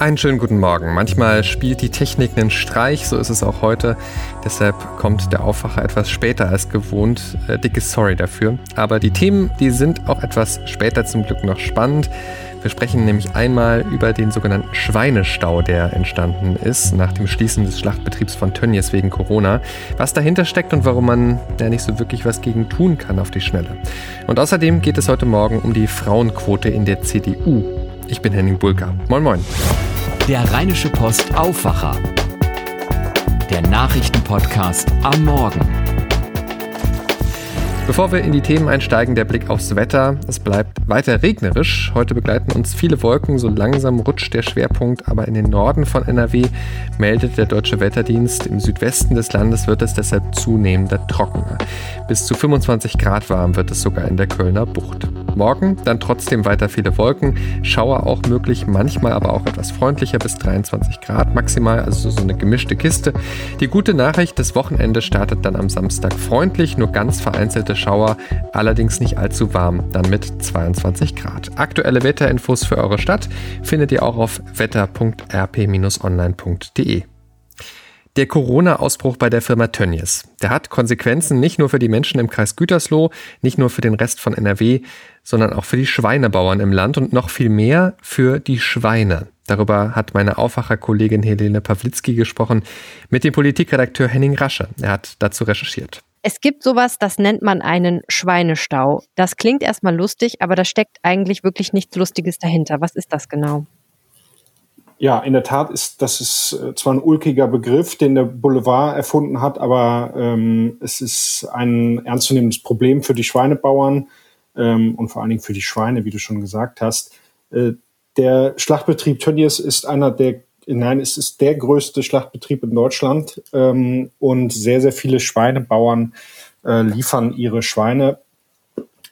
Einen schönen guten Morgen. Manchmal spielt die Technik einen Streich, so ist es auch heute. Deshalb kommt der Aufwacher etwas später als gewohnt. Äh, dickes Sorry dafür. Aber die Themen, die sind auch etwas später zum Glück noch spannend. Wir sprechen nämlich einmal über den sogenannten Schweinestau, der entstanden ist nach dem Schließen des Schlachtbetriebs von Tönnies wegen Corona. Was dahinter steckt und warum man ja nicht so wirklich was gegen tun kann auf die Schnelle. Und außerdem geht es heute Morgen um die Frauenquote in der CDU. Ich bin Henning Bulka. Moin Moin. Der Rheinische Post Aufwacher. Der Nachrichtenpodcast am Morgen. Bevor wir in die Themen einsteigen, der Blick aufs Wetter. Es bleibt weiter regnerisch. Heute begleiten uns viele Wolken. So langsam rutscht der Schwerpunkt aber in den Norden von NRW, meldet der Deutsche Wetterdienst. Im Südwesten des Landes wird es deshalb zunehmender trockener. Bis zu 25 Grad warm wird es sogar in der Kölner Bucht. Morgen dann trotzdem weiter viele Wolken, Schauer auch möglich, manchmal aber auch etwas freundlicher bis 23 Grad maximal, also so eine gemischte Kiste. Die gute Nachricht, das Wochenende startet dann am Samstag freundlich, nur ganz vereinzelte Schauer, allerdings nicht allzu warm, dann mit 22 Grad. Aktuelle Wetterinfos für eure Stadt findet ihr auch auf wetter.rp-online.de. Der Corona-Ausbruch bei der Firma Tönnies, der hat Konsequenzen nicht nur für die Menschen im Kreis Gütersloh, nicht nur für den Rest von NRW, sondern auch für die Schweinebauern im Land und noch viel mehr für die Schweine. Darüber hat meine Aufwacherkollegin Helene Pawlitzki gesprochen mit dem Politikredakteur Henning Rasche. Er hat dazu recherchiert. Es gibt sowas, das nennt man einen Schweinestau. Das klingt erstmal lustig, aber da steckt eigentlich wirklich nichts Lustiges dahinter. Was ist das genau? Ja, in der Tat ist das ist äh, zwar ein ulkiger Begriff, den der Boulevard erfunden hat, aber ähm, es ist ein ernstzunehmendes Problem für die Schweinebauern ähm, und vor allen Dingen für die Schweine, wie du schon gesagt hast. Äh, der Schlachtbetrieb Tönnies ist einer der, nein, es ist der größte Schlachtbetrieb in Deutschland ähm, und sehr, sehr viele Schweinebauern äh, liefern ihre Schweine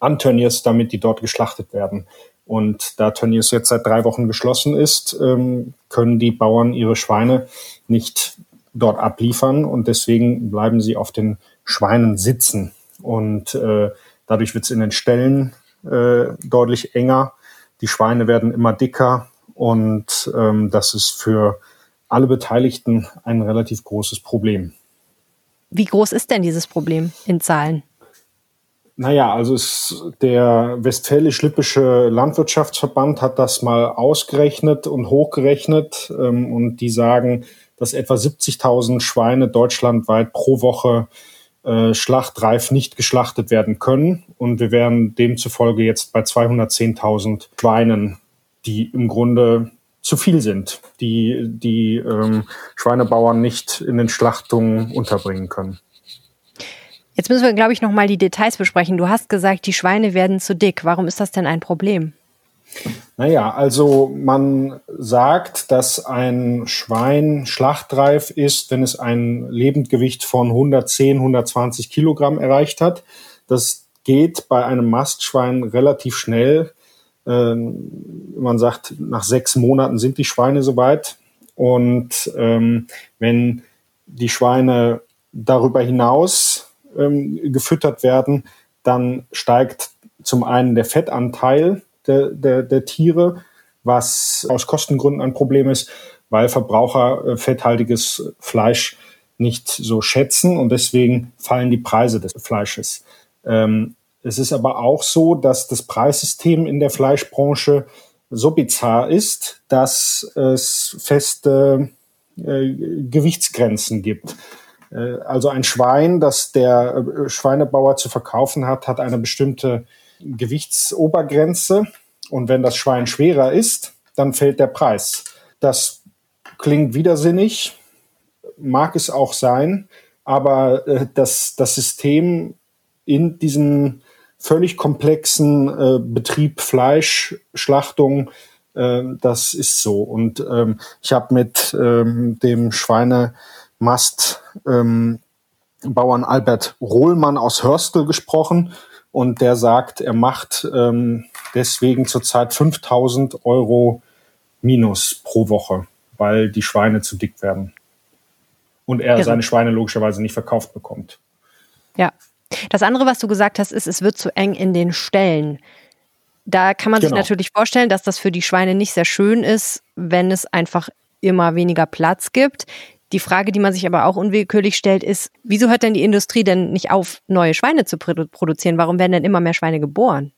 an Tönnies, damit die dort geschlachtet werden. Und da Tönnies jetzt seit drei Wochen geschlossen ist, ähm, können die Bauern ihre Schweine nicht dort abliefern und deswegen bleiben sie auf den Schweinen sitzen. Und äh, dadurch wird es in den Ställen äh, deutlich enger. Die Schweine werden immer dicker und ähm, das ist für alle Beteiligten ein relativ großes Problem. Wie groß ist denn dieses Problem in Zahlen? Naja, also es, der Westfälisch-Lippische Landwirtschaftsverband hat das mal ausgerechnet und hochgerechnet ähm, und die sagen, dass etwa 70.000 Schweine deutschlandweit pro Woche äh, schlachtreif nicht geschlachtet werden können. Und wir wären demzufolge jetzt bei 210.000 Schweinen, die im Grunde zu viel sind, die die ähm, Schweinebauern nicht in den Schlachtungen unterbringen können. Jetzt müssen wir, glaube ich, noch mal die Details besprechen. Du hast gesagt, die Schweine werden zu dick. Warum ist das denn ein Problem? Naja, also man sagt, dass ein Schwein schlachtreif ist, wenn es ein Lebendgewicht von 110, 120 Kilogramm erreicht hat. Das geht bei einem Mastschwein relativ schnell. Ähm, man sagt, nach sechs Monaten sind die Schweine soweit. Und ähm, wenn die Schweine darüber hinaus ähm, gefüttert werden, dann steigt zum einen der Fettanteil der, der, der Tiere, was aus Kostengründen ein Problem ist, weil Verbraucher äh, fetthaltiges Fleisch nicht so schätzen und deswegen fallen die Preise des Fleisches. Ähm, es ist aber auch so, dass das Preissystem in der Fleischbranche so bizarr ist, dass es feste äh, Gewichtsgrenzen gibt. Äh, also ein Schwein, das der äh, Schweinebauer zu verkaufen hat, hat eine bestimmte Gewichtsobergrenze. Und wenn das Schwein schwerer ist, dann fällt der Preis. Das klingt widersinnig, mag es auch sein, aber äh, das, das System in diesem völlig komplexen Betrieb Fleischschlachtung, äh, das ist so. Und ähm, ich habe mit ähm, dem Schweine Mast ähm, Bauern Albert Rohlmann aus Hörstel gesprochen und der sagt, er macht ähm, deswegen zurzeit 5000 Euro minus pro Woche, weil die Schweine zu dick werden. Und er Irre. seine Schweine logischerweise nicht verkauft bekommt. Ja. Das andere, was du gesagt hast, ist, es wird zu eng in den Ställen. Da kann man genau. sich natürlich vorstellen, dass das für die Schweine nicht sehr schön ist, wenn es einfach immer weniger Platz gibt. Die Frage, die man sich aber auch unwillkürlich stellt, ist, wieso hört denn die Industrie denn nicht auf, neue Schweine zu produzieren? Warum werden denn immer mehr Schweine geboren?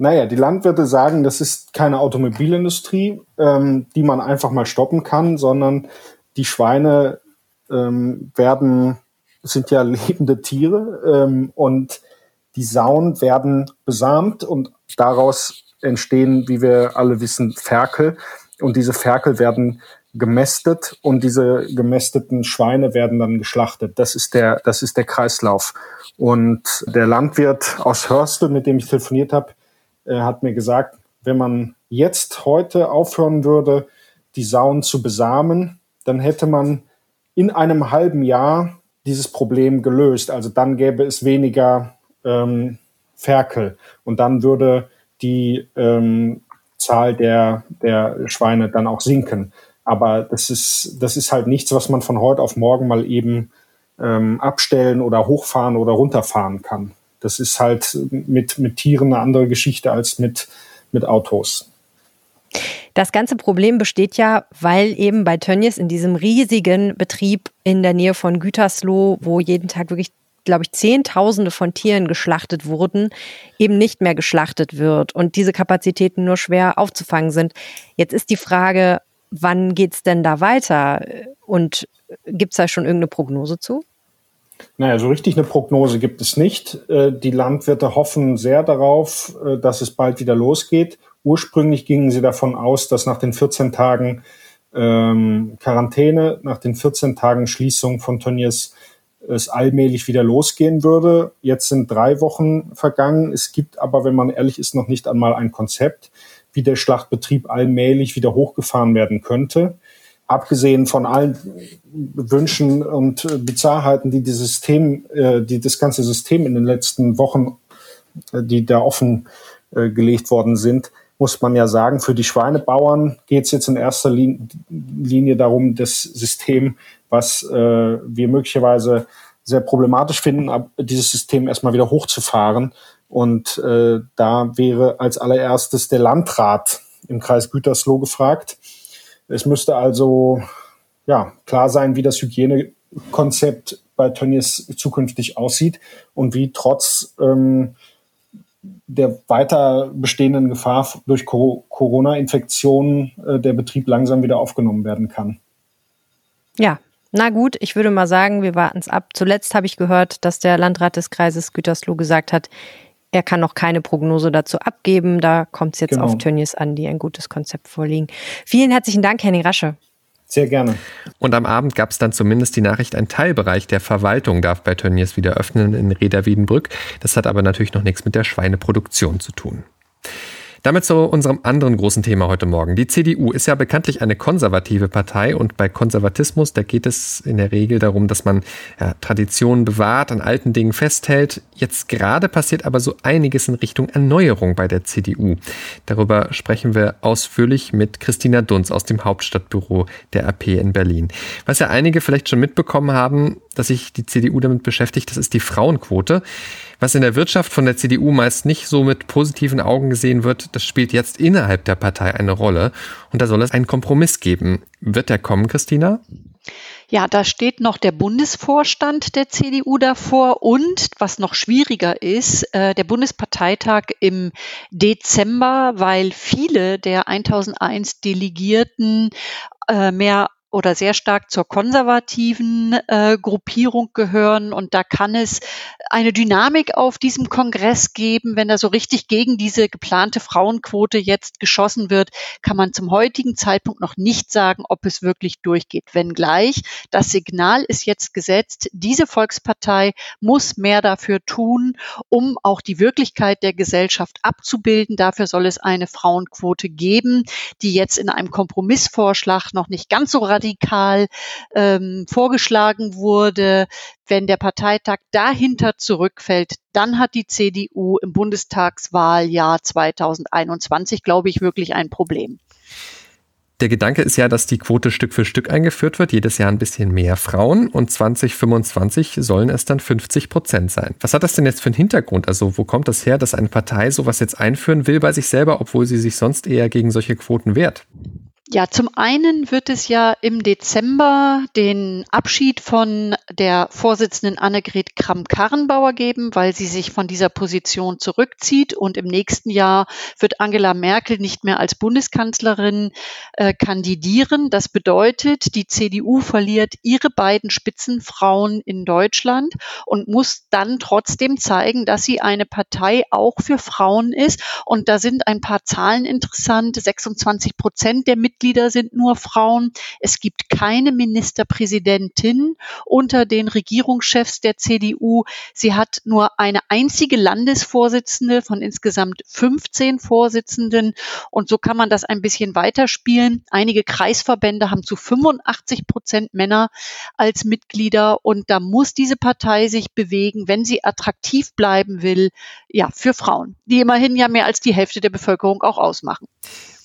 Naja, die Landwirte sagen, das ist keine Automobilindustrie, ähm, die man einfach mal stoppen kann, sondern die Schweine ähm, werden, sind ja lebende Tiere ähm, und die Sauen werden besamt und daraus entstehen, wie wir alle wissen, Ferkel. Und diese Ferkel werden gemästet und diese gemästeten Schweine werden dann geschlachtet. Das ist der, das ist der Kreislauf. Und der Landwirt aus Hörstel, mit dem ich telefoniert habe, äh, hat mir gesagt, wenn man jetzt heute aufhören würde, die Sauen zu besamen, dann hätte man in einem halben Jahr dieses Problem gelöst. Also dann gäbe es weniger ähm, Ferkel und dann würde die ähm, Zahl der, der Schweine dann auch sinken. Aber das ist, das ist halt nichts, was man von heute auf morgen mal eben ähm, abstellen oder hochfahren oder runterfahren kann. Das ist halt mit, mit Tieren eine andere Geschichte als mit, mit Autos. Das ganze Problem besteht ja, weil eben bei Tönnies in diesem riesigen Betrieb in der Nähe von Gütersloh, wo jeden Tag wirklich, glaube ich, Zehntausende von Tieren geschlachtet wurden, eben nicht mehr geschlachtet wird und diese Kapazitäten nur schwer aufzufangen sind. Jetzt ist die Frage, wann geht es denn da weiter? Und gibt es da schon irgendeine Prognose zu? Naja, so richtig eine Prognose gibt es nicht. Äh, die Landwirte hoffen sehr darauf, äh, dass es bald wieder losgeht. Ursprünglich gingen sie davon aus, dass nach den 14 Tagen ähm, Quarantäne, nach den 14 Tagen Schließung von Tönnies es allmählich wieder losgehen würde. Jetzt sind drei Wochen vergangen. Es gibt aber, wenn man ehrlich ist, noch nicht einmal ein Konzept wie der Schlachtbetrieb allmählich wieder hochgefahren werden könnte. Abgesehen von allen Wünschen und Bizarrheiten, die dieses System, äh, die das ganze System in den letzten Wochen, äh, die da offen äh, gelegt worden sind, muss man ja sagen, für die Schweinebauern geht es jetzt in erster Linie darum, das System, was äh, wir möglicherweise sehr problematisch finden, dieses System erstmal wieder hochzufahren und äh, da wäre als allererstes der Landrat im Kreis Gütersloh gefragt. Es müsste also ja, klar sein, wie das Hygienekonzept bei Tönnies zukünftig aussieht und wie trotz ähm, der weiter bestehenden Gefahr durch Corona-Infektionen äh, der Betrieb langsam wieder aufgenommen werden kann. Ja, na gut, ich würde mal sagen, wir warten es ab. Zuletzt habe ich gehört, dass der Landrat des Kreises Gütersloh gesagt hat, er kann noch keine Prognose dazu abgeben. Da kommt es jetzt genau. auf Tönnies an, die ein gutes Konzept vorliegen. Vielen herzlichen Dank, Henning Rasche. Sehr gerne. Und am Abend gab es dann zumindest die Nachricht, ein Teilbereich der Verwaltung darf bei Tönnies wieder öffnen in Reda-Wiedenbrück. Das hat aber natürlich noch nichts mit der Schweineproduktion zu tun. Damit zu unserem anderen großen Thema heute Morgen. Die CDU ist ja bekanntlich eine konservative Partei und bei Konservatismus, da geht es in der Regel darum, dass man ja, Traditionen bewahrt, an alten Dingen festhält. Jetzt gerade passiert aber so einiges in Richtung Erneuerung bei der CDU. Darüber sprechen wir ausführlich mit Christina Dunz aus dem Hauptstadtbüro der AP in Berlin. Was ja einige vielleicht schon mitbekommen haben, dass sich die CDU damit beschäftigt, das ist die Frauenquote. Was in der Wirtschaft von der CDU meist nicht so mit positiven Augen gesehen wird, das spielt jetzt innerhalb der Partei eine Rolle. Und da soll es einen Kompromiss geben. Wird der kommen, Christina? Ja, da steht noch der Bundesvorstand der CDU davor und was noch schwieriger ist, äh, der Bundesparteitag im Dezember, weil viele der 1001 Delegierten äh, mehr oder sehr stark zur konservativen äh, Gruppierung gehören. Und da kann es eine Dynamik auf diesem Kongress geben. Wenn da so richtig gegen diese geplante Frauenquote jetzt geschossen wird, kann man zum heutigen Zeitpunkt noch nicht sagen, ob es wirklich durchgeht. Wenngleich das Signal ist jetzt gesetzt, diese Volkspartei muss mehr dafür tun, um auch die Wirklichkeit der Gesellschaft abzubilden. Dafür soll es eine Frauenquote geben, die jetzt in einem Kompromissvorschlag noch nicht ganz so ähm, vorgeschlagen wurde. Wenn der Parteitag dahinter zurückfällt, dann hat die CDU im Bundestagswahljahr 2021, glaube ich, wirklich ein Problem. Der Gedanke ist ja, dass die Quote Stück für Stück eingeführt wird, jedes Jahr ein bisschen mehr Frauen und 2025 sollen es dann 50 Prozent sein. Was hat das denn jetzt für einen Hintergrund? Also wo kommt das her, dass eine Partei sowas jetzt einführen will bei sich selber, obwohl sie sich sonst eher gegen solche Quoten wehrt? Ja, zum einen wird es ja im Dezember den Abschied von der Vorsitzenden Annegret Kramp-Karrenbauer geben, weil sie sich von dieser Position zurückzieht. Und im nächsten Jahr wird Angela Merkel nicht mehr als Bundeskanzlerin äh, kandidieren. Das bedeutet, die CDU verliert ihre beiden Spitzenfrauen in Deutschland und muss dann trotzdem zeigen, dass sie eine Partei auch für Frauen ist. Und da sind ein paar Zahlen interessant. 26 Prozent der Mitglieder Mitglieder sind nur Frauen. Es gibt keine Ministerpräsidentin unter den Regierungschefs der CDU. Sie hat nur eine einzige Landesvorsitzende von insgesamt 15 Vorsitzenden. Und so kann man das ein bisschen weiterspielen. Einige Kreisverbände haben zu 85 Prozent Männer als Mitglieder. Und da muss diese Partei sich bewegen, wenn sie attraktiv bleiben will, ja, für Frauen, die immerhin ja mehr als die Hälfte der Bevölkerung auch ausmachen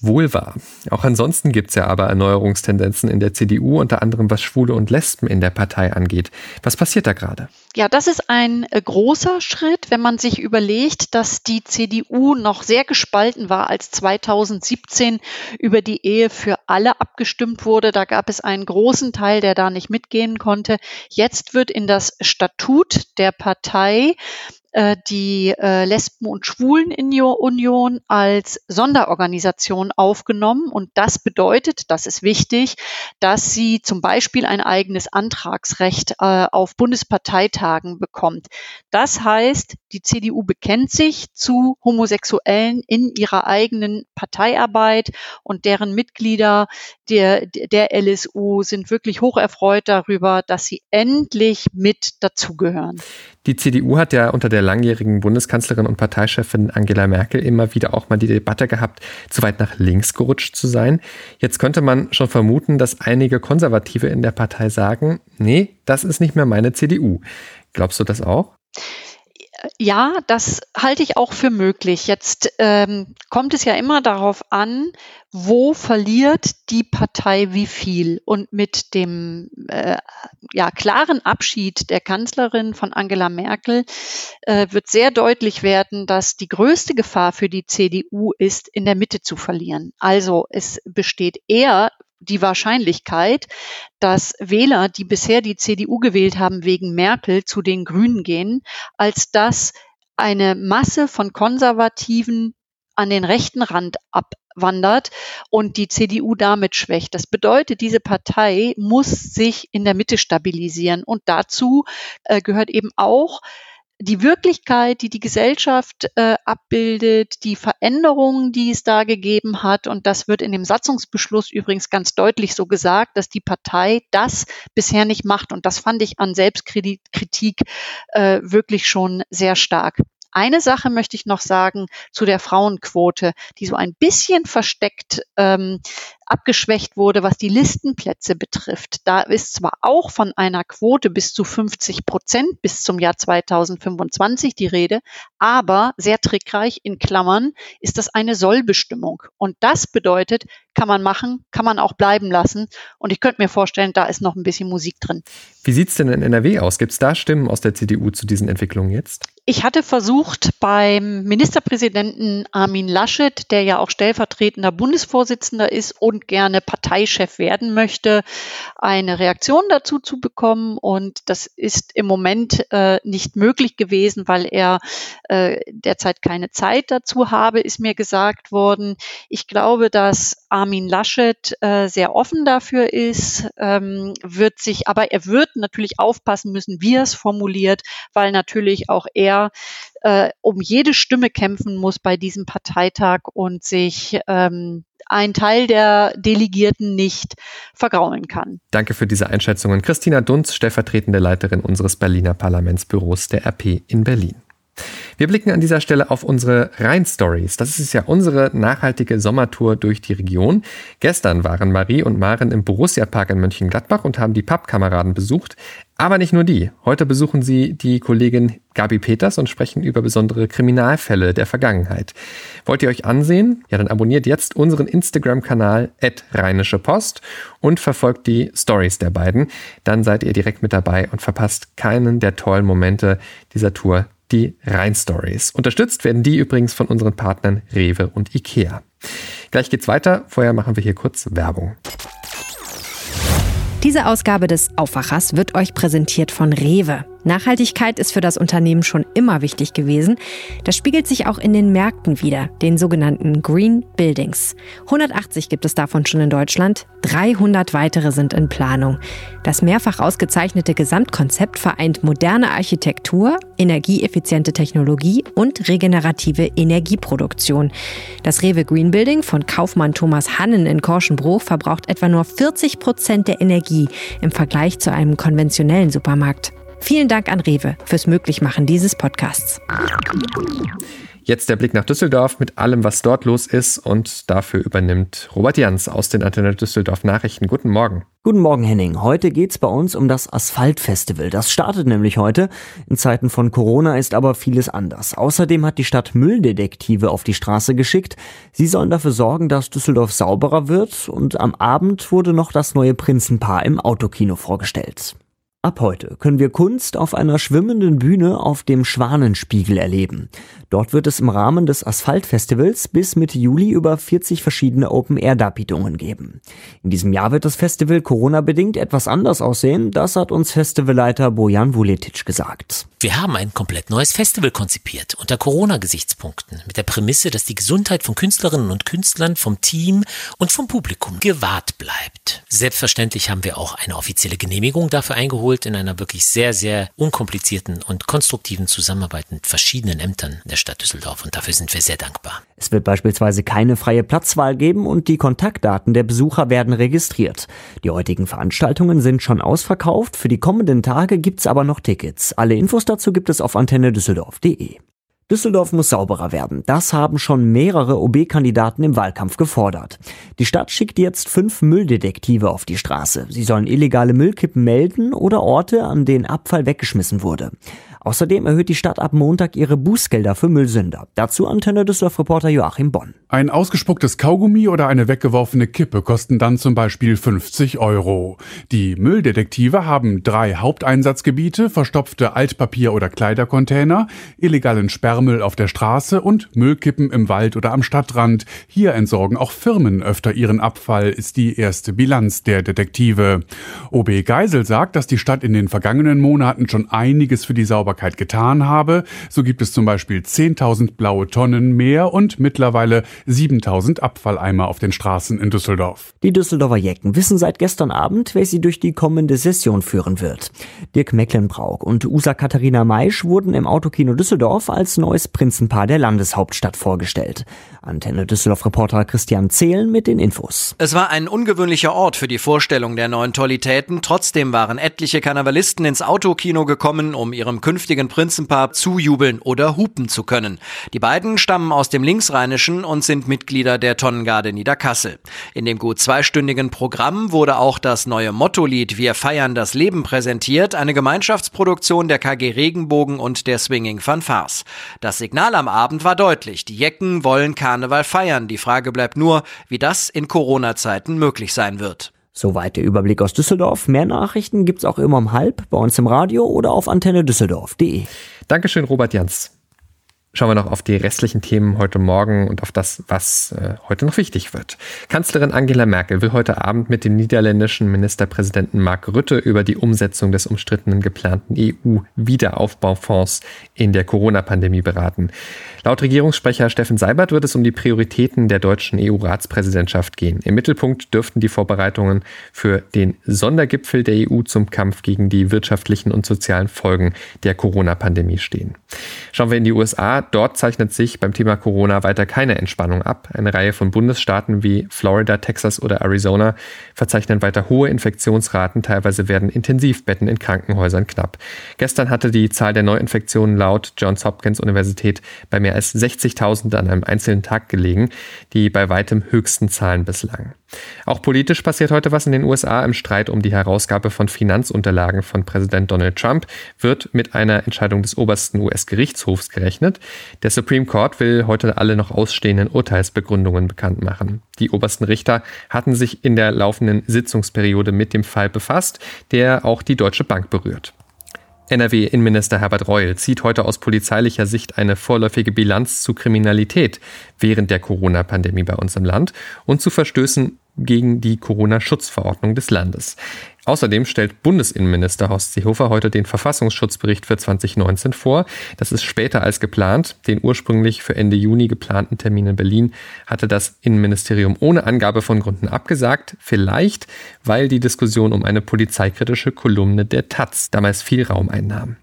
wohl wahr. Auch ansonsten gibt es ja aber Erneuerungstendenzen in der CDU, unter anderem was Schwule und Lesben in der Partei angeht. Was passiert da gerade? Ja, das ist ein äh, großer Schritt, wenn man sich überlegt, dass die CDU noch sehr gespalten war, als 2017 über die Ehe für alle abgestimmt wurde. Da gab es einen großen Teil, der da nicht mitgehen konnte. Jetzt wird in das Statut der Partei die äh, Lesben- und Schwulen-Union als Sonderorganisation aufgenommen. Und das bedeutet, das ist wichtig, dass sie zum Beispiel ein eigenes Antragsrecht äh, auf Bundesparteitagen bekommt. Das heißt, die CDU bekennt sich zu Homosexuellen in ihrer eigenen Parteiarbeit und deren Mitglieder der, der LSU sind wirklich hoch erfreut darüber, dass sie endlich mit dazugehören. Die CDU hat ja unter der langjährigen Bundeskanzlerin und Parteichefin Angela Merkel immer wieder auch mal die Debatte gehabt, zu weit nach links gerutscht zu sein. Jetzt könnte man schon vermuten, dass einige Konservative in der Partei sagen, nee, das ist nicht mehr meine CDU. Glaubst du das auch? Ja, das halte ich auch für möglich. Jetzt ähm, kommt es ja immer darauf an, wo verliert die Partei wie viel. Und mit dem äh, ja, klaren Abschied der Kanzlerin von Angela Merkel äh, wird sehr deutlich werden, dass die größte Gefahr für die CDU ist, in der Mitte zu verlieren. Also es besteht eher die Wahrscheinlichkeit, dass Wähler, die bisher die CDU gewählt haben, wegen Merkel zu den Grünen gehen, als dass eine Masse von Konservativen an den rechten Rand abwandert und die CDU damit schwächt. Das bedeutet, diese Partei muss sich in der Mitte stabilisieren. Und dazu äh, gehört eben auch, die Wirklichkeit, die die Gesellschaft äh, abbildet, die Veränderungen, die es da gegeben hat. Und das wird in dem Satzungsbeschluss übrigens ganz deutlich so gesagt, dass die Partei das bisher nicht macht. Und das fand ich an Selbstkritik äh, wirklich schon sehr stark. Eine Sache möchte ich noch sagen zu der Frauenquote, die so ein bisschen versteckt ähm, abgeschwächt wurde, was die Listenplätze betrifft. Da ist zwar auch von einer Quote bis zu 50 Prozent bis zum Jahr 2025 die Rede, aber sehr trickreich in Klammern ist das eine Sollbestimmung. Und das bedeutet, kann man machen, kann man auch bleiben lassen. Und ich könnte mir vorstellen, da ist noch ein bisschen Musik drin. Wie sieht es denn in NRW aus? Gibt es da Stimmen aus der CDU zu diesen Entwicklungen jetzt? Ich hatte versucht, beim Ministerpräsidenten Armin Laschet, der ja auch stellvertretender Bundesvorsitzender ist und gerne Parteichef werden möchte, eine Reaktion dazu zu bekommen. Und das ist im Moment äh, nicht möglich gewesen, weil er äh, derzeit keine Zeit dazu habe, ist mir gesagt worden. Ich glaube, dass Armin Laschet äh, sehr offen dafür ist, ähm, wird sich, aber er wird natürlich aufpassen müssen, wie er es formuliert, weil natürlich auch er äh, um jede Stimme kämpfen muss bei diesem Parteitag und sich ähm, ein Teil der Delegierten nicht vergraulen kann. Danke für diese Einschätzungen. Christina Dunz, stellvertretende Leiterin unseres Berliner Parlamentsbüros der RP in Berlin. Wir blicken an dieser Stelle auf unsere Rhein-Stories. Das ist ja unsere nachhaltige Sommertour durch die Region. Gestern waren Marie und Maren im Borussia-Park in Mönchengladbach und haben die Pappkameraden besucht. Aber nicht nur die. Heute besuchen sie die Kollegin Gabi Peters und sprechen über besondere Kriminalfälle der Vergangenheit. Wollt ihr euch ansehen? Ja, dann abonniert jetzt unseren Instagram-Kanal Rheinische Post und verfolgt die Stories der beiden. Dann seid ihr direkt mit dabei und verpasst keinen der tollen Momente dieser Tour die Rhein-Stories. Unterstützt werden die übrigens von unseren Partnern Rewe und Ikea. Gleich geht's weiter. Vorher machen wir hier kurz Werbung. Diese Ausgabe des Aufwachers wird euch präsentiert von Rewe. Nachhaltigkeit ist für das Unternehmen schon immer wichtig gewesen. Das spiegelt sich auch in den Märkten wieder, den sogenannten Green Buildings. 180 gibt es davon schon in Deutschland, 300 weitere sind in Planung. Das mehrfach ausgezeichnete Gesamtkonzept vereint moderne Architektur, energieeffiziente Technologie und regenerative Energieproduktion. Das Rewe Green Building von Kaufmann Thomas Hannen in Korschenbruch verbraucht etwa nur 40 Prozent der Energie im Vergleich zu einem konventionellen Supermarkt. Vielen Dank an Rewe fürs Möglichmachen dieses Podcasts. Jetzt der Blick nach Düsseldorf mit allem, was dort los ist. Und dafür übernimmt Robert Jans aus den Antenne Düsseldorf Nachrichten. Guten Morgen. Guten Morgen, Henning. Heute geht's bei uns um das Asphaltfestival. Das startet nämlich heute. In Zeiten von Corona ist aber vieles anders. Außerdem hat die Stadt Mülldetektive auf die Straße geschickt. Sie sollen dafür sorgen, dass Düsseldorf sauberer wird. Und am Abend wurde noch das neue Prinzenpaar im Autokino vorgestellt. Ab heute können wir Kunst auf einer schwimmenden Bühne auf dem Schwanenspiegel erleben. Dort wird es im Rahmen des Asphaltfestivals bis Mitte Juli über 40 verschiedene Open-Air-Darbietungen geben. In diesem Jahr wird das Festival Corona-bedingt etwas anders aussehen. Das hat uns Festivalleiter Bojan Vuletic gesagt. Wir haben ein komplett neues Festival konzipiert, unter Corona-Gesichtspunkten, mit der Prämisse, dass die Gesundheit von Künstlerinnen und Künstlern, vom Team und vom Publikum gewahrt bleibt. Selbstverständlich haben wir auch eine offizielle Genehmigung dafür eingeholt, in einer wirklich sehr, sehr unkomplizierten und konstruktiven Zusammenarbeit mit verschiedenen Ämtern der Stadt Düsseldorf und dafür sind wir sehr dankbar. Es wird beispielsweise keine freie Platzwahl geben und die Kontaktdaten der Besucher werden registriert. Die heutigen Veranstaltungen sind schon ausverkauft, für die kommenden Tage gibt's aber noch Tickets. Alle Infos dazu gibt es auf antennedüsseldorf.de. Düsseldorf muss sauberer werden. Das haben schon mehrere OB-Kandidaten im Wahlkampf gefordert. Die Stadt schickt jetzt fünf Mülldetektive auf die Straße. Sie sollen illegale Müllkippen melden oder Orte, an denen Abfall weggeschmissen wurde. Außerdem erhöht die Stadt ab Montag ihre Bußgelder für Müllsünder. Dazu Antenne Düsseldorf-Reporter Joachim Bonn. Ein ausgespucktes Kaugummi oder eine weggeworfene Kippe kosten dann zum Beispiel 50 Euro. Die Mülldetektive haben drei Haupteinsatzgebiete, verstopfte Altpapier- oder Kleidercontainer, illegalen Sperrmüll auf der Straße und Müllkippen im Wald oder am Stadtrand. Hier entsorgen auch Firmen öfter ihren Abfall, ist die erste Bilanz der Detektive. OB Geisel sagt, dass die Stadt in den vergangenen Monaten schon einiges für die Sauberkeit getan habe. So gibt es zum Beispiel 10.000 blaue Tonnen mehr und mittlerweile 7.000 Abfalleimer auf den Straßen in Düsseldorf. Die Düsseldorfer Jecken wissen seit gestern Abend, wer sie durch die kommende Session führen wird. Dirk Mecklenbrauch und Usa Katharina Maisch wurden im Autokino Düsseldorf als neues Prinzenpaar der Landeshauptstadt vorgestellt. Antenne Düsseldorf-Reporter Christian Zehlen mit den Infos. Es war ein ungewöhnlicher Ort für die Vorstellung der neuen Tollitäten. Trotzdem waren etliche Karnevalisten ins Autokino gekommen, um ihrem künftigen Prinzenpaar zujubeln oder hupen zu können. Die beiden stammen aus dem Linksrheinischen und sind Mitglieder der Tonnengarde Niederkassel. In dem gut zweistündigen Programm wurde auch das neue Mottolied Wir feiern das Leben präsentiert, eine Gemeinschaftsproduktion der KG Regenbogen und der Swinging Fanfars. Das Signal am Abend war deutlich. Die Jecken wollen Karneval feiern. Die Frage bleibt nur, wie das in Corona-Zeiten möglich sein wird. Soweit der Überblick aus Düsseldorf. Mehr Nachrichten gibt's auch immer um halb bei uns im Radio oder auf antennedüsseldorf.de. Dankeschön, Robert Jans. Schauen wir noch auf die restlichen Themen heute Morgen und auf das, was äh, heute noch wichtig wird. Kanzlerin Angela Merkel will heute Abend mit dem niederländischen Ministerpräsidenten Mark Rutte über die Umsetzung des umstrittenen geplanten EU-Wiederaufbaufonds in der Corona-Pandemie beraten. Laut Regierungssprecher Steffen Seibert wird es um die Prioritäten der deutschen EU-Ratspräsidentschaft gehen. Im Mittelpunkt dürften die Vorbereitungen für den Sondergipfel der EU zum Kampf gegen die wirtschaftlichen und sozialen Folgen der Corona-Pandemie stehen. Schauen wir in die USA. dort zeichnet sich beim Thema Corona weiter keine Entspannung ab. Eine Reihe von Bundesstaaten wie Florida, Texas oder Arizona verzeichnen weiter hohe Infektionsraten. Teilweise werden Intensivbetten in Krankenhäusern knapp. Gestern hatte die Zahl der Neuinfektionen laut Johns Hopkins Universität bei als 60.000 an einem einzelnen Tag gelegen, die bei weitem höchsten Zahlen bislang. Auch politisch passiert heute was in den USA. Im Streit um die Herausgabe von Finanzunterlagen von Präsident Donald Trump wird mit einer Entscheidung des obersten US-Gerichtshofs gerechnet. Der Supreme Court will heute alle noch ausstehenden Urteilsbegründungen bekannt machen. Die obersten Richter hatten sich in der laufenden Sitzungsperiode mit dem Fall befasst, der auch die Deutsche Bank berührt. NRW-Innenminister Herbert Reul zieht heute aus polizeilicher Sicht eine vorläufige Bilanz zu Kriminalität während der Corona-Pandemie bei uns im Land und zu Verstößen gegen die Corona-Schutzverordnung des Landes. Außerdem stellt Bundesinnenminister Horst Seehofer heute den Verfassungsschutzbericht für 2019 vor. Das ist später als geplant. Den ursprünglich für Ende Juni geplanten Termin in Berlin hatte das Innenministerium ohne Angabe von Gründen abgesagt. Vielleicht, weil die Diskussion um eine polizeikritische Kolumne der Taz damals viel Raum einnahm.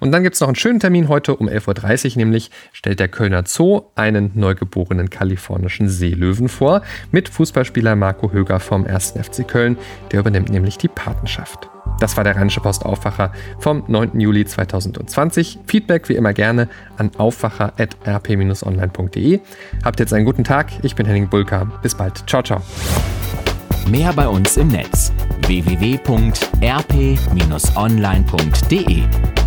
Und dann gibt es noch einen schönen Termin heute um 11.30 Uhr, nämlich stellt der Kölner Zoo einen neugeborenen kalifornischen Seelöwen vor mit Fußballspieler Marco Höger vom 1. FC Köln. Der übernimmt nämlich die Patenschaft. Das war der Rheinische Post Aufwacher vom 9. Juli 2020. Feedback wie immer gerne an aufwacher.rp-online.de. Habt jetzt einen guten Tag. Ich bin Henning Bulka. Bis bald. Ciao, ciao. Mehr bei uns im Netz www.rp-online.de